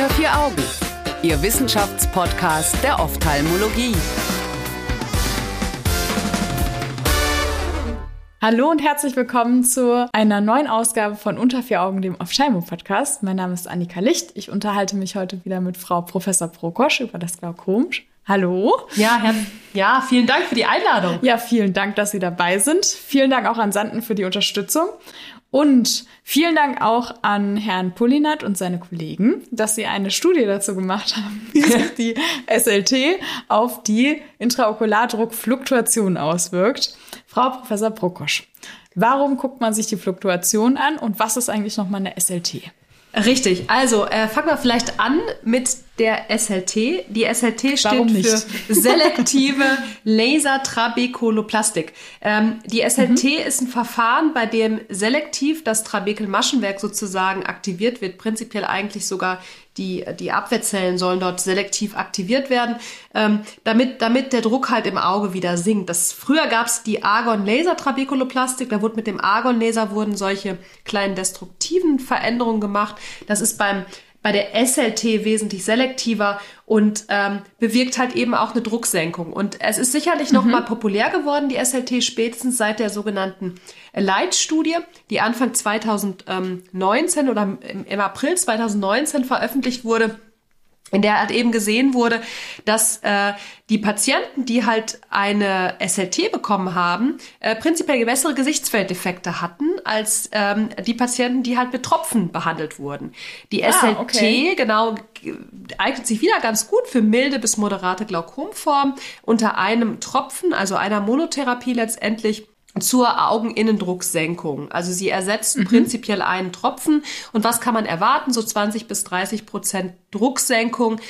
Unter vier Augen, Ihr Wissenschaftspodcast der Ophthalmologie. Hallo und herzlich willkommen zu einer neuen Ausgabe von Unter vier Augen, dem Ophthalmo-Podcast. Mein Name ist Annika Licht. Ich unterhalte mich heute wieder mit Frau Professor Prokosch über das Glaukom. Hallo. Ja, Herr, ja, vielen Dank für die Einladung. Ja, vielen Dank, dass Sie dabei sind. Vielen Dank auch an Sanden für die Unterstützung. Und vielen Dank auch an Herrn Pullinat und seine Kollegen, dass sie eine Studie dazu gemacht haben, wie sich die SLT auf die Intraokulardruckfluktuation auswirkt. Frau Professor Prokosch, warum guckt man sich die Fluktuation an und was ist eigentlich nochmal eine SLT? Richtig, also äh, fangen wir vielleicht an mit der SLT. Die SLT steht für selektive Lasertrabekuloplastik. Ähm, die SLT mhm. ist ein Verfahren, bei dem selektiv das Trabekelmaschenwerk sozusagen aktiviert wird, prinzipiell eigentlich sogar die, die Abwehrzellen sollen dort selektiv aktiviert werden, ähm, damit, damit der Druck halt im Auge wieder sinkt. Das, früher gab es die Argon-Laser-Trabekuloplastik, da wurde mit dem Argon-Laser wurden solche kleinen destruktiven Veränderungen gemacht. Das ist beim bei der SLT wesentlich selektiver und ähm, bewirkt halt eben auch eine Drucksenkung. Und es ist sicherlich mhm. noch mal populär geworden, die SLT, spätestens seit der sogenannten Light-Studie, die Anfang 2019 oder im, im April 2019 veröffentlicht wurde in der halt eben gesehen wurde, dass äh, die Patienten, die halt eine SLT bekommen haben, äh, prinzipiell bessere Gesichtsfelddefekte hatten als ähm, die Patienten, die halt mit Tropfen behandelt wurden. Die ah, SLT okay. genau eignet sich wieder ganz gut für milde bis moderate Glaukomformen unter einem Tropfen, also einer Monotherapie letztendlich zur Augeninnendrucksenkung. Also sie ersetzt mhm. prinzipiell einen Tropfen. Und was kann man erwarten? So 20 bis 30 Prozent Drucksenkung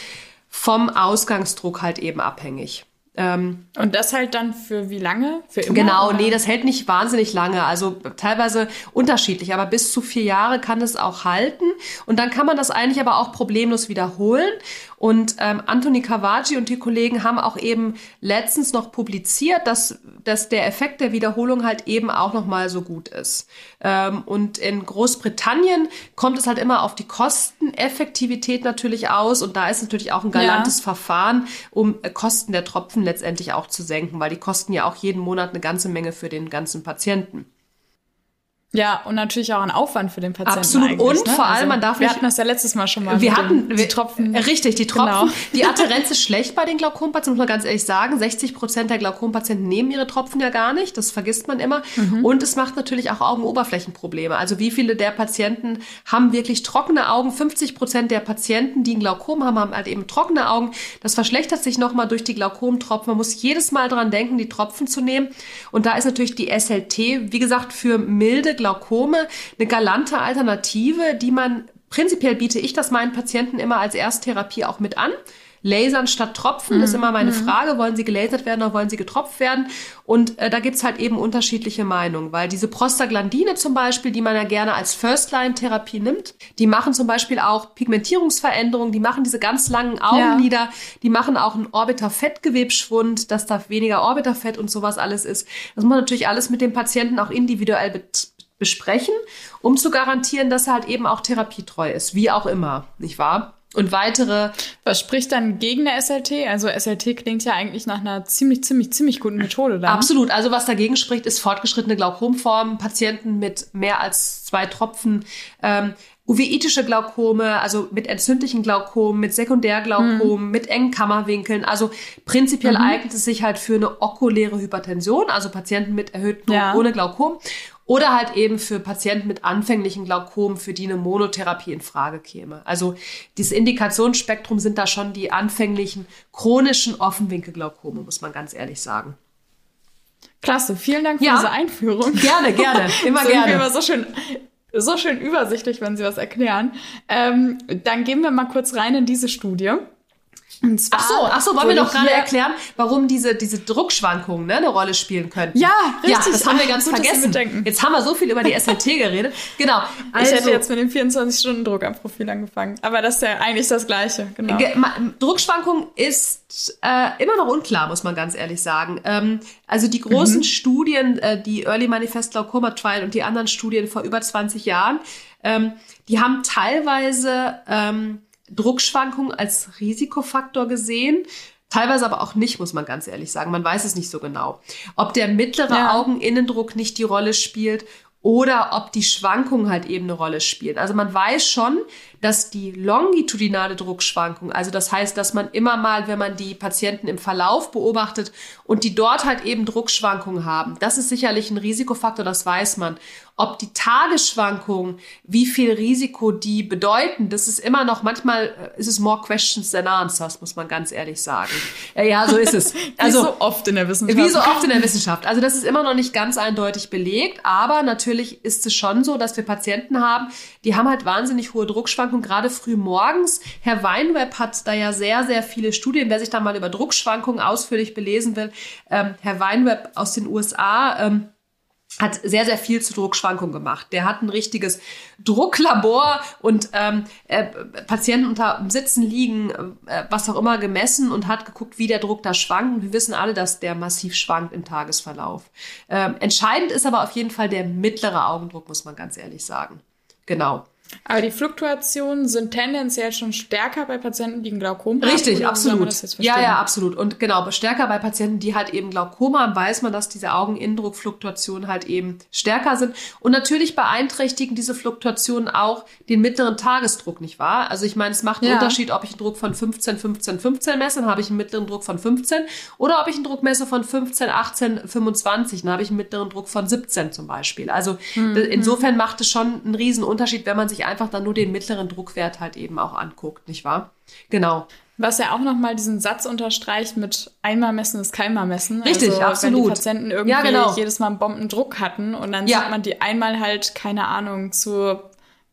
vom Ausgangsdruck halt eben abhängig. Ähm, und das halt dann für wie lange? Für immer? Genau, oder? nee, das hält nicht wahnsinnig lange. Also teilweise unterschiedlich, aber bis zu vier Jahre kann es auch halten. Und dann kann man das eigentlich aber auch problemlos wiederholen. Und ähm, Anthony Cavaggi und die Kollegen haben auch eben letztens noch publiziert, dass, dass der Effekt der Wiederholung halt eben auch noch mal so gut ist. Ähm, und in Großbritannien kommt es halt immer auf die Kosteneffektivität natürlich aus. Und da ist natürlich auch ein galantes ja. Verfahren, um äh, Kosten der Tropfen letztendlich auch zu senken, weil die kosten ja auch jeden Monat eine ganze Menge für den ganzen Patienten. Ja, und natürlich auch ein Aufwand für den Patienten. Absolut. Und ne? vor allem, also, man darf Wir hatten das ja letztes Mal schon mal. Wir hatten den, die Tropfen. Richtig, die Tropfen. Genau. Die Adherenz ist schlecht bei den Glaukompatienten, muss man ganz ehrlich sagen. 60 Prozent der Glaukompatienten nehmen ihre Tropfen ja gar nicht. Das vergisst man immer. Mhm. Und es macht natürlich auch Augenoberflächenprobleme. Also wie viele der Patienten haben wirklich trockene Augen? 50 Prozent der Patienten, die ein Glaukom haben, haben halt eben trockene Augen. Das verschlechtert sich nochmal durch die Glaukomtropfen. Man muss jedes Mal dran denken, die Tropfen zu nehmen. Und da ist natürlich die SLT, wie gesagt, für milde Glaukome eine galante Alternative, die man prinzipiell biete ich das meinen Patienten immer als Ersttherapie auch mit an. Lasern statt Tropfen mhm. ist immer meine mhm. Frage. Wollen sie gelasert werden oder wollen sie getropft werden? Und äh, da gibt's halt eben unterschiedliche Meinungen, weil diese Prostaglandine zum Beispiel, die man ja gerne als First-Line-Therapie nimmt, die machen zum Beispiel auch Pigmentierungsveränderungen, die machen diese ganz langen Augenlider, ja. die machen auch einen Orbiter-Fettgewebsschwund, dass da weniger Orbiterfett und sowas alles ist. Das muss man natürlich alles mit dem Patienten auch individuell besprechen, um zu garantieren, dass er halt eben auch therapietreu ist, wie auch immer, nicht wahr? Und weitere. Was spricht dann gegen der SLT? Also SLT klingt ja eigentlich nach einer ziemlich, ziemlich, ziemlich guten Methode. Dann. Absolut. Also was dagegen spricht, ist fortgeschrittene Glaukomformen, Patienten mit mehr als zwei Tropfen, ähm, uveitische Glaukome, also mit entzündlichen Glaukomen, mit Sekundärglaukomen, mhm. mit engen Kammerwinkeln. Also prinzipiell mhm. eignet es sich halt für eine okuläre Hypertension, also Patienten mit erhöhtem ja. ohne Glaukom. Oder halt eben für Patienten mit anfänglichen Glaukom, für die eine Monotherapie in Frage käme. Also dieses Indikationsspektrum sind da schon die anfänglichen chronischen Offenwinkelglaukome, muss man ganz ehrlich sagen. Klasse, vielen Dank für ja, diese Einführung. Gerne, gerne, immer so gerne. Immer so schön, so schön übersichtlich, wenn Sie was erklären. Ähm, dann gehen wir mal kurz rein in diese Studie. Und zwar ach so, ach so, wollen wir doch gerade erklären, warum diese, diese Druckschwankungen ne, eine Rolle spielen können. Ja, richtig. Ja, das haben wir ganz gut, vergessen. Jetzt haben wir so viel über die SLT geredet. Genau. Also, ich hätte jetzt mit dem 24-Stunden-Druck am Profil angefangen. Aber das ist ja eigentlich das Gleiche. Genau. Druckschwankung ist äh, immer noch unklar, muss man ganz ehrlich sagen. Ähm, also die großen mhm. Studien, äh, die Early Manifest Glaucoma Trial und die anderen Studien vor über 20 Jahren, ähm, die haben teilweise ähm, Druckschwankungen als Risikofaktor gesehen. Teilweise aber auch nicht, muss man ganz ehrlich sagen. Man weiß es nicht so genau. Ob der mittlere ja. Augeninnendruck nicht die Rolle spielt oder ob die Schwankungen halt eben eine Rolle spielen. Also man weiß schon, dass die longitudinale Druckschwankung, also das heißt, dass man immer mal, wenn man die Patienten im Verlauf beobachtet und die dort halt eben Druckschwankungen haben, das ist sicherlich ein Risikofaktor, das weiß man. Ob die Tagesschwankungen, wie viel Risiko die bedeuten, das ist immer noch, manchmal äh, ist es more questions than answers, muss man ganz ehrlich sagen. Ja, so ist es. Also, wie so oft in der Wissenschaft. Wie so oft in der Wissenschaft. Also das ist immer noch nicht ganz eindeutig belegt, aber natürlich ist es schon so, dass wir Patienten haben, die haben halt wahnsinnig hohe Druckschwankungen, gerade früh morgens. Herr Weinweb hat da ja sehr, sehr viele Studien. Wer sich da mal über Druckschwankungen ausführlich belesen will, ähm, Herr Weinweb aus den USA, ähm, hat sehr, sehr viel zu Druckschwankungen gemacht. Der hat ein richtiges Drucklabor und ähm, äh, Patienten unter Sitzen liegen, äh, was auch immer gemessen und hat geguckt, wie der Druck da schwankt. Wir wissen alle, dass der massiv schwankt im Tagesverlauf. Ähm, entscheidend ist aber auf jeden Fall der mittlere Augendruck, muss man ganz ehrlich sagen. Genau. Aber die Fluktuationen sind tendenziell schon stärker bei Patienten, die ein Glaukom haben. Richtig, absolut. Ja, ja, absolut. Und genau, stärker bei Patienten, die halt eben Glaukom haben, weiß man, dass diese Augeninnendruckfluktuationen halt eben stärker sind. Und natürlich beeinträchtigen diese Fluktuationen auch den mittleren Tagesdruck, nicht wahr? Also ich meine, es macht einen ja. Unterschied, ob ich einen Druck von 15, 15, 15 messe, dann habe ich einen mittleren Druck von 15. Oder ob ich einen Druck messe von 15, 18, 25, dann habe ich einen mittleren Druck von 17 zum Beispiel. Also mhm. insofern macht es schon einen riesen Unterschied, wenn man sich sich einfach dann nur den mittleren Druckwert halt eben auch anguckt, nicht wahr? Genau. Was ja auch nochmal diesen Satz unterstreicht mit einmal messen ist keinmal messen. Richtig, also, absolut. Wenn die Patienten irgendwie ja, genau. jedes Mal einen Bombendruck hatten und dann ja. sieht man die einmal halt, keine Ahnung, zu,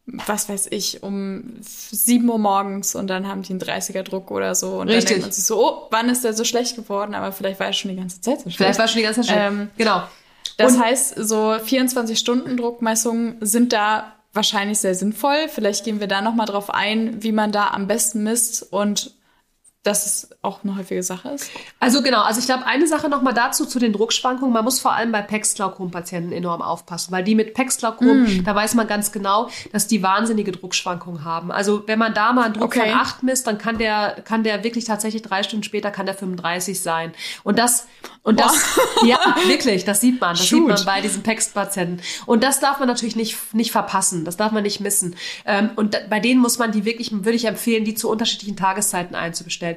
was weiß ich, um 7 Uhr morgens und dann haben die einen 30er Druck oder so. Und Richtig. dann denkt man sich so, oh, wann ist der so schlecht geworden? Aber vielleicht war er schon die ganze Zeit so schlecht. Vielleicht war er schon die ganze Zeit schlecht. Ähm, genau. Das und heißt, so 24-Stunden-Druckmessungen sind da wahrscheinlich sehr sinnvoll. Vielleicht gehen wir da nochmal drauf ein, wie man da am besten misst und dass es auch eine häufige Sache ist? Also genau, also ich glaube, eine Sache nochmal dazu zu den Druckschwankungen. Man muss vor allem bei Pex-Glaukom-Patienten enorm aufpassen, weil die mit Pex-Glaukom, mm. da weiß man ganz genau, dass die wahnsinnige Druckschwankungen haben. Also wenn man da mal einen Druck okay. von 8 misst, dann kann der, kann der wirklich tatsächlich drei Stunden später kann der 35 sein. Und das, und das, ja, wirklich, das sieht man, das Shoot. sieht man bei diesen Pex-Patienten. Und das darf man natürlich nicht, nicht verpassen, das darf man nicht missen. Ähm, und bei denen muss man die wirklich, würde ich empfehlen, die zu unterschiedlichen Tageszeiten einzubestellen.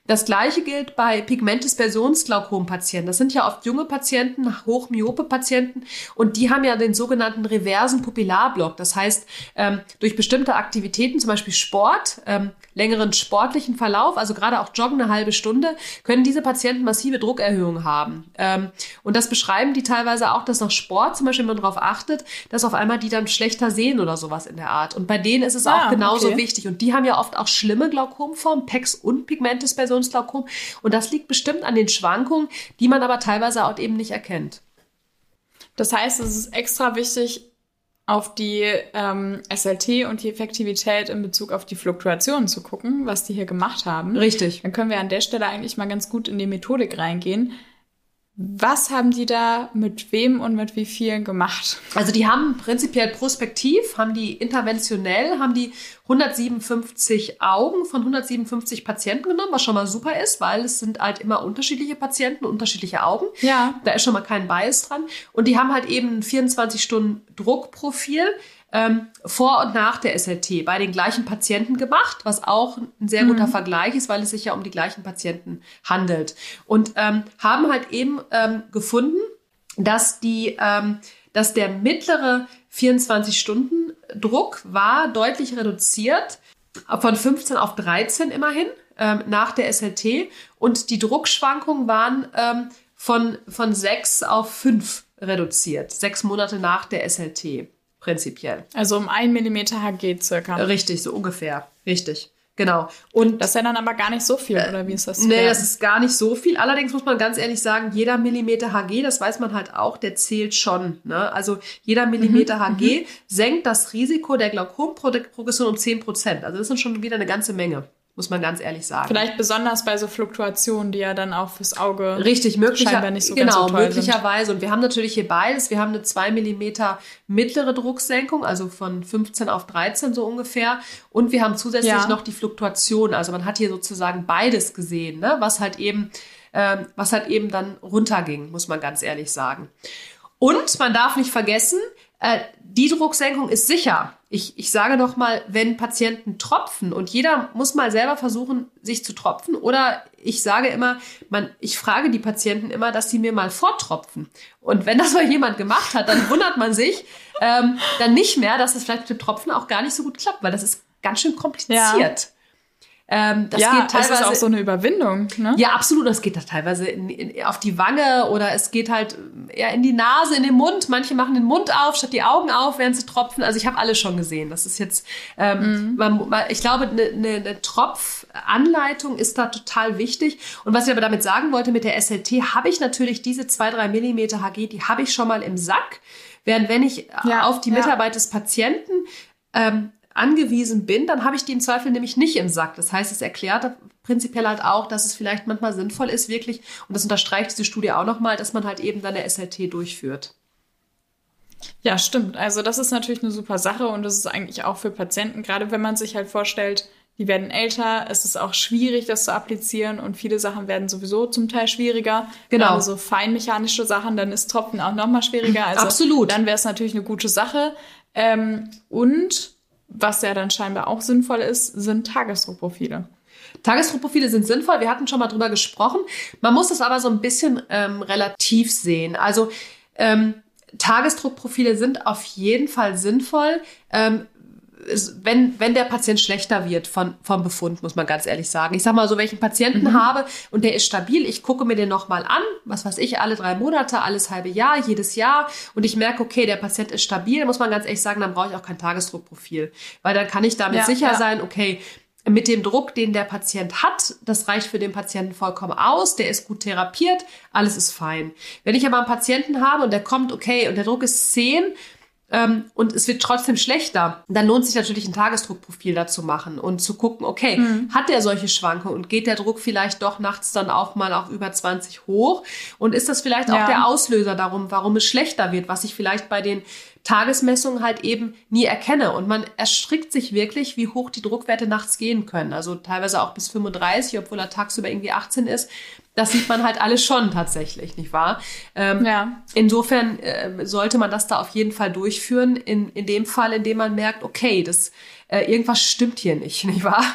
Das gleiche gilt bei Pigmentdispersionsglaukom-Patienten. Das sind ja oft junge Patienten, hochmyope Patienten und die haben ja den sogenannten reversen Pupillarblock. Das heißt, ähm, durch bestimmte Aktivitäten, zum Beispiel Sport, ähm, längeren sportlichen Verlauf, also gerade auch Joggen eine halbe Stunde, können diese Patienten massive Druckerhöhungen haben. Ähm, und das beschreiben die teilweise auch, dass nach Sport zum Beispiel, wenn man darauf achtet, dass auf einmal die dann schlechter sehen oder sowas in der Art. Und bei denen ist es ah, auch genauso okay. wichtig. Und die haben ja oft auch schlimme Glaukomformen, PEX und Pigmentdispersionsglaukom. Und das liegt bestimmt an den Schwankungen, die man aber teilweise auch eben nicht erkennt. Das heißt, es ist extra wichtig, auf die ähm, SLT und die Effektivität in Bezug auf die Fluktuationen zu gucken, was die hier gemacht haben. Richtig. Dann können wir an der Stelle eigentlich mal ganz gut in die Methodik reingehen. Was haben die da mit wem und mit wie vielen gemacht? Also die haben prinzipiell prospektiv, haben die interventionell, haben die 157 Augen von 157 Patienten genommen, was schon mal super ist, weil es sind halt immer unterschiedliche Patienten, unterschiedliche Augen. Ja. Da ist schon mal kein Bias dran. Und die haben halt eben ein 24 Stunden Druckprofil ähm, vor und nach der SLT bei den gleichen Patienten gemacht, was auch ein sehr guter mhm. Vergleich ist, weil es sich ja um die gleichen Patienten handelt. Und ähm, haben halt eben ähm, gefunden, dass die, ähm, dass der mittlere 24-Stunden-Druck war deutlich reduziert, von 15 auf 13 immerhin, ähm, nach der SLT. Und die Druckschwankungen waren ähm, von, von 6 auf 5 reduziert, sechs Monate nach der SLT prinzipiell. Also um ein Millimeter Hg circa. Richtig, so ungefähr. Richtig. Genau. Und das ist ja dann aber gar nicht so viel, äh, oder wie ist das? Nee, das ist gar nicht so viel. Allerdings muss man ganz ehrlich sagen, jeder Millimeter Hg, das weiß man halt auch, der zählt schon. Ne? Also jeder Millimeter mhm. Hg mhm. senkt das Risiko der Glaukomprogression um 10 Prozent. Also das sind schon wieder eine ganze Menge. Muss man ganz ehrlich sagen. Vielleicht besonders bei so Fluktuationen, die ja dann auch fürs Auge Richtig, möglicher, scheinbar nicht so genau, so möglicherweise. Und wir haben natürlich hier beides. Wir haben eine 2 mm mittlere Drucksenkung, also von 15 auf 13 so ungefähr. Und wir haben zusätzlich Ja. noch die Fluktuation. Also man hat hier sozusagen beides gesehen, ne? was halt eben, ähm, was halt eben dann runterging, muss man ganz ehrlich sagen. Und man darf nicht vergessen, äh, die Drucksenkung ist sicher. Ich, ich sage noch mal, wenn Patienten tropfen und jeder muss mal selber versuchen, sich zu tropfen oder ich sage immer, man, ich frage die Patienten immer, dass sie mir mal vortropfen. Und wenn das mal jemand gemacht hat, dann wundert man sich ähm, dann nicht mehr, dass es vielleicht mit dem Tropfen auch gar nicht so gut klappt, weil das ist ganz schön kompliziert. Ähm, das ja, geht teilweise ist auch so eine Überwindung. Ne? ja, absolut. Das geht da teilweise in, in, auf die Wange oder es geht halt eher in die Nase, in den Mund. Manche machen den Mund auf, statt die Augen auf, während sie tropfen. Also ich habe alles schon gesehen. Das ist jetzt, ähm, man, man, ich glaube, eine, eine, eine Tropfanleitung ist da total wichtig. Und was ich aber damit sagen wollte mit der SLT, habe ich natürlich diese zwei drei Millimeter HG, die habe ich schon mal im Sack. Während wenn ich Ja, auf die ja. Mitarbeit des Patienten ähm, angewiesen bin, dann habe ich die im Zweifel nämlich nicht im Sack. Das heißt, es erklärt prinzipiell halt auch, dass es vielleicht manchmal sinnvoll ist, wirklich, und das unterstreicht diese Studie auch nochmal, dass man halt eben dann eine SLT durchführt. Ja, stimmt. Also das ist natürlich eine super Sache und das ist eigentlich auch für Patienten, gerade wenn man sich halt vorstellt, die werden älter, es ist auch schwierig, das zu applizieren und viele Sachen werden sowieso zum Teil schwieriger. Genau. Gerade so feinmechanische Sachen, dann ist Tropfen auch noch mal schwieriger. Also Absolut. Dann wäre es natürlich eine gute Sache. Ähm, und was ja dann scheinbar auch sinnvoll ist, sind Tagesdruckprofile. Tagesdruckprofile sind sinnvoll, wir hatten schon mal drüber gesprochen. Man muss es aber so ein bisschen ähm, relativ sehen. Also ähm, Tagesdruckprofile sind auf jeden Fall sinnvoll. Ähm, wenn, wenn der Patient schlechter wird von, vom Befund, muss man ganz ehrlich sagen. Ich sag mal so, wenn ich einen Patienten habe und der ist stabil, ich gucke mir den nochmal an, was weiß ich, alle drei Monate, alles halbe Jahr, jedes Jahr und ich merke, okay, der Patient ist stabil, muss man ganz ehrlich sagen, dann brauche ich auch kein Tagesdruckprofil. Weil dann kann ich damit Ja, sicher ja. sein, okay, mit dem Druck, den der Patient hat, das reicht für den Patienten vollkommen aus, der ist gut therapiert, alles ist fein. Wenn ich aber einen Patienten habe und der kommt, okay, und der Druck ist 10 ähm, und es wird trotzdem schlechter, dann lohnt sich natürlich ein Tagesdruckprofil dazu machen und zu gucken, okay, hat der solche Schwankungen und geht der Druck vielleicht doch nachts dann auch mal auf über 20 hoch? Und ist das vielleicht auch Ja. der Auslöser darum, warum es schlechter wird, was ich vielleicht bei den Tagesmessungen halt eben nie erkenne. Und man erstrickt sich wirklich, wie hoch die Druckwerte nachts gehen können. Also teilweise auch bis 35, obwohl er tagsüber irgendwie 18 ist. Das sieht man halt alles schon tatsächlich, nicht wahr? Ähm, Ja. Insofern äh, sollte man das da auf jeden Fall durchführen. In, in dem Fall, in dem man merkt, okay, das äh, irgendwas stimmt hier nicht, nicht wahr?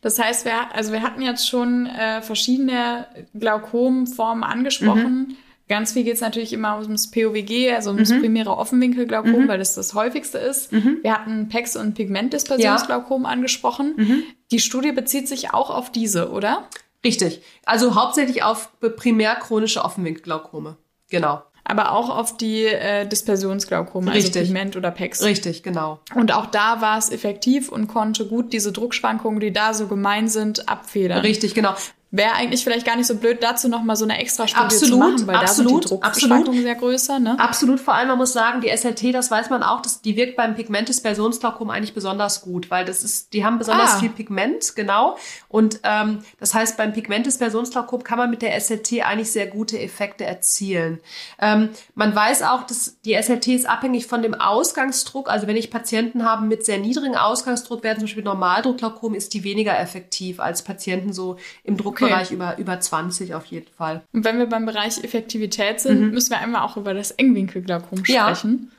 Das heißt, wir, also wir hatten jetzt schon äh, verschiedene Glaukomformen angesprochen. Ganz viel geht es natürlich immer ums POWG, also ums primäre Offenwinkelglaukom, weil das das häufigste ist. Wir hatten PEX und Pigmentdispersionsglaukom angesprochen. Die Studie bezieht sich auch auf diese, oder? Richtig. Also hauptsächlich auf primär chronische Offenwinkelglaukome. Genau. Aber auch auf die äh, Dispersionsglaukome, also Richtig. Pigment oder PEX. Richtig, genau. Und auch da war es effektiv und konnte gut diese Druckschwankungen, die da so gemein sind, abfedern. Richtig, genau. Wäre eigentlich vielleicht gar nicht so blöd, dazu noch mal so eine extra Studie Absolut, zu machen, weil da absolut, sind die Druckschwankungen sehr größer. Ne? Absolut, vor allem, man muss sagen, die SLT, das weiß man auch, dass die wirkt beim Pigmentdispersionsglaukom eigentlich besonders gut, weil das ist, die haben besonders Ah. viel Pigment, genau. Und ähm, das heißt, beim Pigmentdispersionsglaukom kann man mit der SLT eigentlich sehr gute Effekte erzielen. Ähm, man weiß auch, dass die SLT ist abhängig von dem Ausgangsdruck. Also wenn ich Patienten habe mit sehr niedrigem Ausgangsdruck, werden zum Beispiel Normaldruckglaukom, ist die weniger effektiv als Patienten so im Druckbereich über, über 20 auf jeden Fall. Und wenn wir beim Bereich Effektivität sind, müssen wir einmal auch über das Engwinkelglaukom Mhm. Ja. sprechen.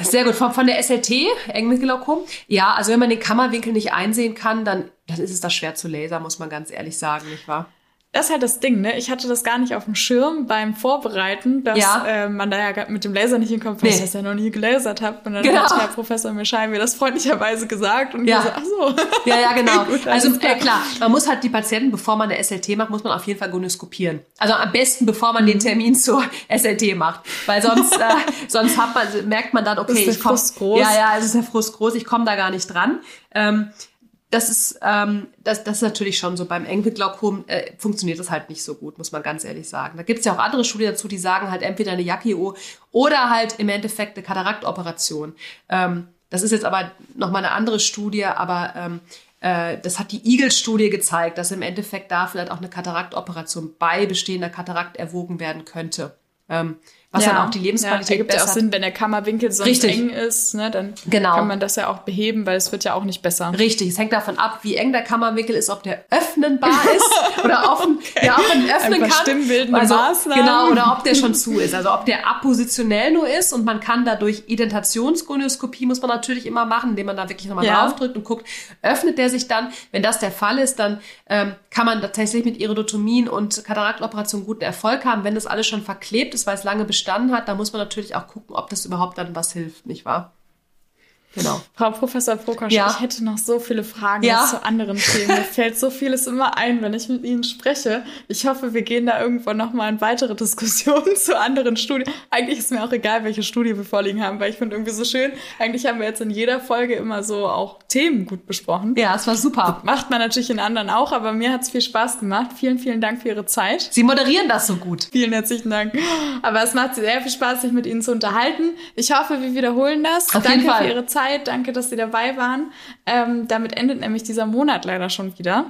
Sehr gut. Von, von der SLT, Engwinkelglaukom. Ja, also wenn man den Kammerwinkel nicht einsehen kann, dann, dann ist es das schwer zu lasern, muss man ganz ehrlich sagen, nicht wahr? Das ist halt das Ding, ne? Ich hatte das gar nicht auf dem Schirm beim Vorbereiten, dass Ja. äh, man da ja mit dem Laser nicht hinkommt, weil Nee. ich das ja noch nie gelasert habe. Und dann Genau. hat Herr Professor Mischai mir das freundlicherweise gesagt und Ja. so, ach so. Ja, ja, genau. Okay, gut, also alles äh, klar, man muss halt die Patienten, bevor man eine SLT macht, muss man auf jeden Fall gonoskopieren. Also am besten, bevor man den Mhm. Termin zur SLT macht, weil sonst, äh, sonst hat man, merkt man dann, okay, ist ich komme, ja, ja, es ist der Frust groß, ich komme da gar nicht dran. Ähm, das ist, ähm, das, das ist natürlich schon so. Beim Enkelglaukom äh, funktioniert das halt nicht so gut, muss man ganz ehrlich sagen. Da gibt es ja auch andere Studien dazu, die sagen halt entweder eine Yakio oder halt im Endeffekt eine Kataraktoperation. Ähm, das ist jetzt aber nochmal eine andere Studie, aber ähm, äh, das hat die Eagle-Studie gezeigt, dass im Endeffekt da vielleicht auch eine Kataraktoperation bei bestehender Katarakt erwogen werden könnte. Ähm, was ja. dann auch die Lebensqualität ja, ergibt ja auch Sinn, wenn der Kammerwinkel so eng ist, ne, dann genau. kann man das ja auch beheben, weil es wird ja auch nicht besser. Richtig, es hängt davon ab, wie eng der Kammerwinkel ist, ob der öffnenbar ist oder offen, okay. ja, ob man öffnen kann. Stimmbildende also, Maßnahmen. Genau, oder ob der schon zu ist. Also ob der appositionell nur ist und man kann dadurch Identationsgonioskopie muss man natürlich immer machen, indem man da wirklich nochmal ja. draufdrückt und guckt, öffnet der sich dann. Wenn das der Fall ist, dann ähm, kann man tatsächlich mit Iridotomien und Kataraktenoperationen guten Erfolg haben. Wenn das alles schon verklebt ist, weil es lange bestanden hat, da muss man natürlich auch gucken, ob das überhaupt dann was hilft, nicht wahr? Genau. Frau Professor Prokosch, ja. ich hätte noch so viele Fragen ja. zu anderen Themen. Mir fällt so vieles immer ein, wenn ich mit Ihnen spreche. Ich hoffe, wir gehen da irgendwann noch mal in weitere Diskussionen zu anderen Studien. Eigentlich ist mir auch egal, welche Studie wir vorliegen haben, weil ich finde irgendwie so schön. Eigentlich haben wir jetzt in jeder Folge immer so auch Themen gut besprochen. Ja, es war super. Das macht man natürlich in anderen auch, aber mir hat es viel Spaß gemacht. Vielen, vielen Dank für Ihre Zeit. Sie moderieren das so gut. Vielen herzlichen Dank. Aber es macht sehr viel Spaß, sich mit Ihnen zu unterhalten. Ich hoffe, wir wiederholen das. Auf Danke jeden Fall. für Ihre Zeit. Zeit. Danke, dass Sie dabei waren. Ähm, damit endet nämlich dieser Monat leider schon wieder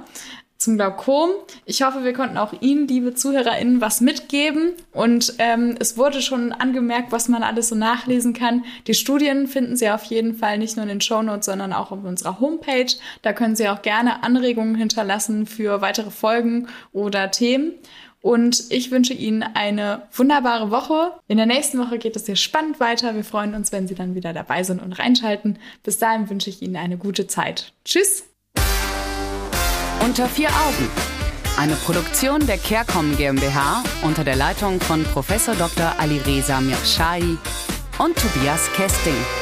zum Glaukom. Ich hoffe, wir konnten auch Ihnen, liebe ZuhörerInnen, was mitgeben. Und ähm, es wurde schon angemerkt, was man alles so nachlesen kann. Die Studien finden Sie auf jeden Fall nicht nur in den Shownotes, sondern auch auf unserer Homepage. Da können Sie auch gerne Anregungen hinterlassen für weitere Folgen oder Themen. Und ich wünsche Ihnen eine wunderbare Woche. In der nächsten Woche geht es hier spannend weiter. Wir freuen uns, wenn Sie dann wieder dabei sind und reinschalten. Bis dahin wünsche ich Ihnen eine gute Zeit. Tschüss. Unter vier Augen. Eine Produktion der CareCom GmbH unter der Leitung von Prof. Dr. Alireza Mirshahi und Tobias Kesting.